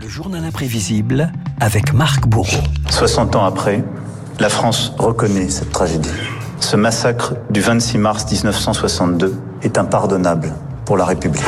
Le journal imprévisible avec Marc Bourreau. 60 ans après, la France reconnaît cette tragédie. Ce massacre du 26 mars 1962 est impardonnable pour la République.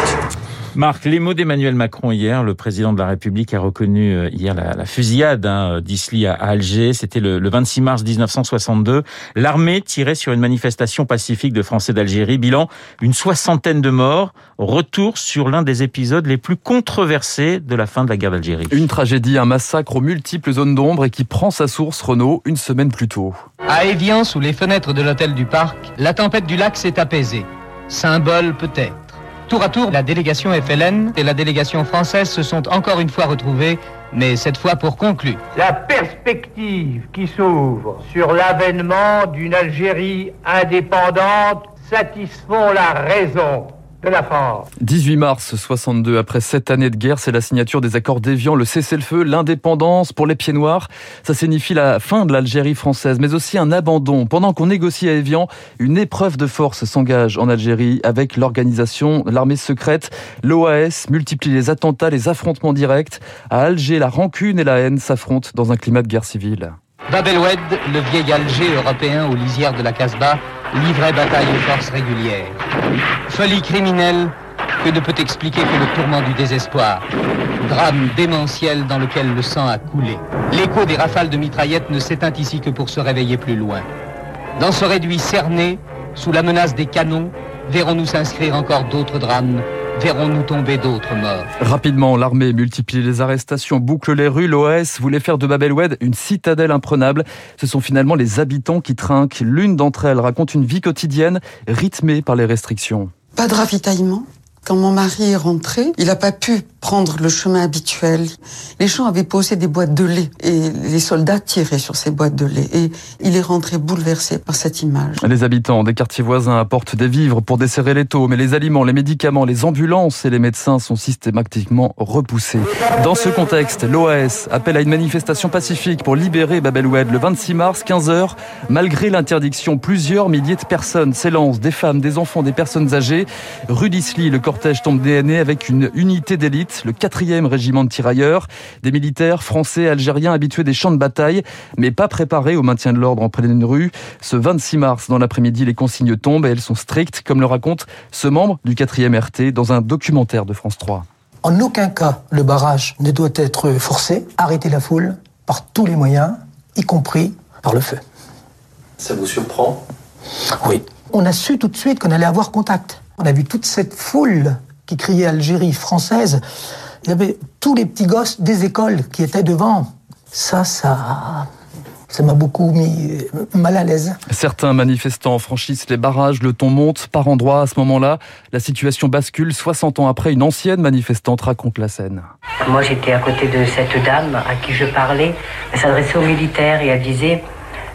Marc, les mots d'Emmanuel Macron hier, le président de la République a reconnu euh, hier la, fusillade hein, d'Isli à Alger. C'était le, 26 mars 1962. L'armée tirait sur une manifestation pacifique de Français d'Algérie. Bilan, une soixantaine de morts. Retour sur l'un des épisodes les plus controversés de la fin de la guerre d'Algérie. Une tragédie, un massacre aux multiples zones d'ombre et qui prend sa source, Renault, une semaine plus tôt. À Évian, sous les fenêtres de l'hôtel du Parc, la tempête du lac s'est apaisée. Symbole peut-être. Tour à tour, la délégation FLN et la délégation française se sont encore une fois retrouvées, mais cette fois pour conclure. La perspective qui s'ouvre sur l'avènement d'une Algérie indépendante satisfont la raison de la France. 18 mars 62, après sept années de guerre, c'est la signature des accords d'Évian, le cessez-le-feu, l'indépendance pour les pieds noirs. Ça signifie la fin de l'Algérie française, mais aussi un abandon. Pendant qu'on négocie à Évian, une épreuve de force s'engage en Algérie avec l'organisation, l'armée secrète. L'OAS multiplie les attentats, les affrontements directs. À Alger, la rancune et la haine s'affrontent dans un climat de guerre civile. Bab el-Oued, le vieil Alger européen aux lisières de la Casbah, livrait bataille aux forces régulières. Folie criminelle que ne peut expliquer que le tourment du désespoir. Drame démentiel dans lequel le sang a coulé. L'écho des rafales de mitraillettes ne s'éteint ici que pour se réveiller plus loin. Dans ce réduit cerné, sous la menace des canons, verrons-nous s'inscrire encore d'autres drames verrons-nous tomber d'autres morts. Rapidement, l'armée multiplie les arrestations, boucle les rues. L'OS voulait faire de Bab el-Oued une citadelle imprenable. Ce sont finalement les habitants qui trinquent. L'une d'entre elles raconte une vie quotidienne rythmée par les restrictions. Pas de ravitaillement, quand mon mari est rentré, il n'a pas pu prendre le chemin habituel. Les gens avaient posé des boîtes de lait et les soldats tiraient sur ces boîtes de lait. Et il est rentré bouleversé par cette image. Les habitants des quartiers voisins apportent des vivres pour desserrer les taux, mais les aliments, les médicaments, les ambulances et les médecins sont systématiquement repoussés. Dans ce contexte, l'OAS appelle à une manifestation pacifique pour libérer Bab el-Oued le 26 mars, 15h. Malgré l'interdiction, plusieurs milliers de personnes s'élancent, des femmes, des enfants, des personnes âgées. Rue le cortège tombe DNA avec une unité d'élite, le 4e régiment de tirailleurs, des militaires français, algériens habitués des champs de bataille, mais pas préparés au maintien de l'ordre en pleine rue. Ce 26 mars, dans l'après-midi, les consignes tombent et elles sont strictes, comme le raconte ce membre du 4e RT dans un documentaire de France 3. En aucun cas, le barrage ne doit être forcé. Arrêter la foule par tous les moyens, y compris par le feu. Ça vous surprend? Oui. On a su tout de suite qu'on allait avoir contact. On a vu toute cette foule qui criait Algérie française. Il y avait tous les petits gosses des écoles qui étaient devant. Ça, ça, ça m'a beaucoup mis mal à l'aise. Certains manifestants franchissent les barrages, le ton monte par endroits. À ce moment-là, la situation bascule. 60 ans après, une ancienne manifestante raconte la scène. Moi, j'étais à côté de cette dame à qui je parlais. Elle s'adressait aux militaires et elle disait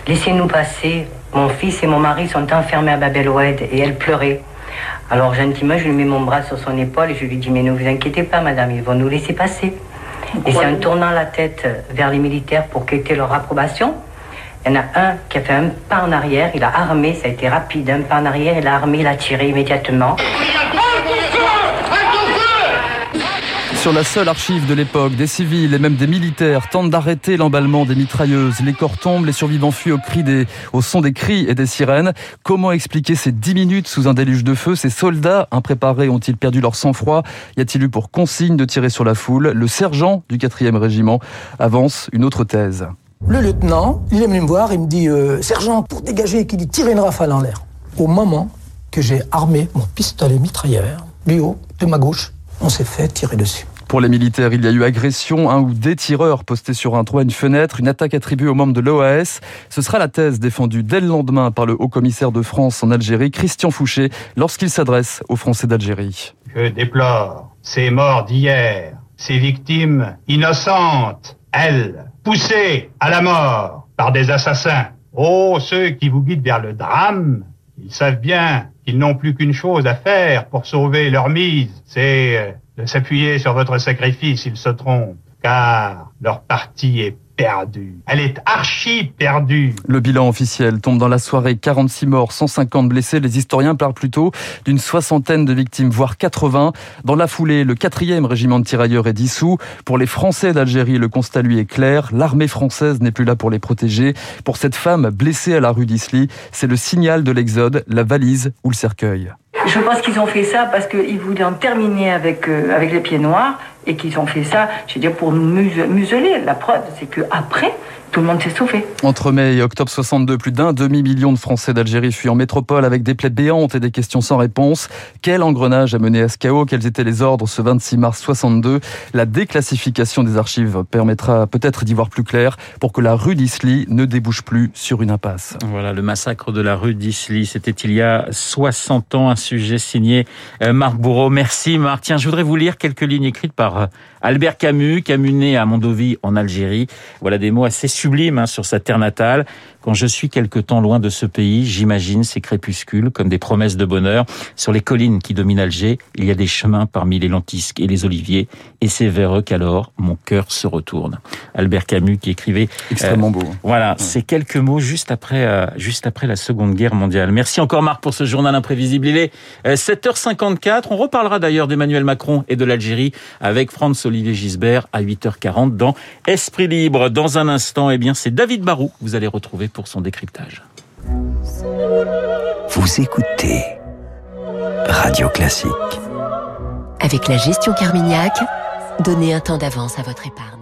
Laissez-nous passer. Mon fils et mon mari sont enfermés à Bab el-Oued et elle pleurait. Alors gentiment, je lui mets mon bras sur son épaule et je lui dis, mais ne vous inquiétez pas, madame, ils vont nous laisser passer. Et c'est en tournant la tête vers les militaires pour quitter leur approbation, il y en a un qui a fait un pas en arrière, il a armé, ça a été rapide, un pas en arrière, il a armé, il a tiré immédiatement. Sur la seule archive de l'époque, des civils et même des militaires tentent d'arrêter l'emballement des mitrailleuses. Les corps tombent, les survivants fuient au, des, au son des cris et des sirènes. Comment expliquer ces dix minutes sous un déluge de feu? Ces soldats impréparés ont-ils perdu leur sang-froid? Y a-t-il eu pour consigne de tirer sur la foule? Le sergent du 4e régiment avance une autre thèse. Le lieutenant, il est venu me voir, il me dit euh, Sergent, pour dégager, qu'il dit tirer une rafale en l'air. Au moment que j'ai armé mon pistolet mitrailleur, du haut de ma gauche, on s'est fait tirer dessus. Pour les militaires, il y a eu agression, un ou des tireurs postés sur un toit, une fenêtre, une attaque attribuée aux membres de l'OAS. Ce sera la thèse défendue dès le lendemain par le haut-commissaire de France en Algérie, Christian Fouché, lorsqu'il s'adresse aux Français d'Algérie. Je déplore ces morts d'hier, ces victimes innocentes, elles, poussées à la mort par des assassins. Oh, ceux qui vous guident vers le drame, ils savent bien qu'ils n'ont plus qu'une chose à faire pour sauver leur mise, c'est euh, de s'appuyer sur votre sacrifice, ils se trompent, car leur parti est perdue. Elle est archi perdue. Le bilan officiel tombe dans la soirée 46 morts, 150 blessés. Les historiens parlent plutôt d'une soixantaine de victimes, voire 80. Dans la foulée, le quatrième régiment de tirailleurs est dissous. Pour les Français d'Algérie, le constat lui est clair. L'armée française n'est plus là pour les protéger. Pour cette femme blessée à la rue d'Isly, c'est le signal de l'exode, la valise ou le cercueil. Je pense qu'ils ont fait ça parce qu'ils voulaient en terminer avec, euh, avec les pieds noirs et qu'ils ont fait ça, je veux dire, pour nous museler. La preuve, c'est qu'après, tout le monde s'est sauvé. Entre mai et octobre 62, plus d'un demi-million de Français d'Algérie fuient en métropole avec des plaies béantes et des questions sans réponse. Quel engrenage a mené à ce chaos? Quels étaient les ordres ce 26 mars 62 La déclassification des archives permettra peut-être d'y voir plus clair pour que la rue d'Isly ne débouche plus sur une impasse. Voilà, le massacre de la rue d'Isly, c'était il y a 60 ans, un sujet signé euh, Marc Bourreau. Merci Marc. Tiens, je voudrais vous lire quelques lignes écrites par euh, Albert Camus, Camus né à Mondovie en Algérie. Voilà des mots assez sublime hein, sur sa terre natale. Quand je suis quelque temps loin de ce pays, j'imagine ces crépuscules comme des promesses de bonheur. Sur les collines qui dominent Alger, il y a des chemins parmi les lentisques et les oliviers, et c'est vers eux qu'alors mon cœur se retourne. Albert Camus qui écrivait extrêmement beau. Voilà, ces quelques mots juste après euh, juste après la Seconde Guerre mondiale. Merci encore Marc pour ce journal imprévisible. Il est 7h54. Euh, On reparlera d'ailleurs d'Emmanuel Macron et de l'Algérie avec Franz Olivier Gisbert à 8h40 dans Esprit libre. Dans un instant, eh bien c'est David Barou. Vous allez retrouver pour son décryptage. Vous écoutez Radio Classique. Avec la gestion Carmignac, donnez un temps d'avance à votre épargne.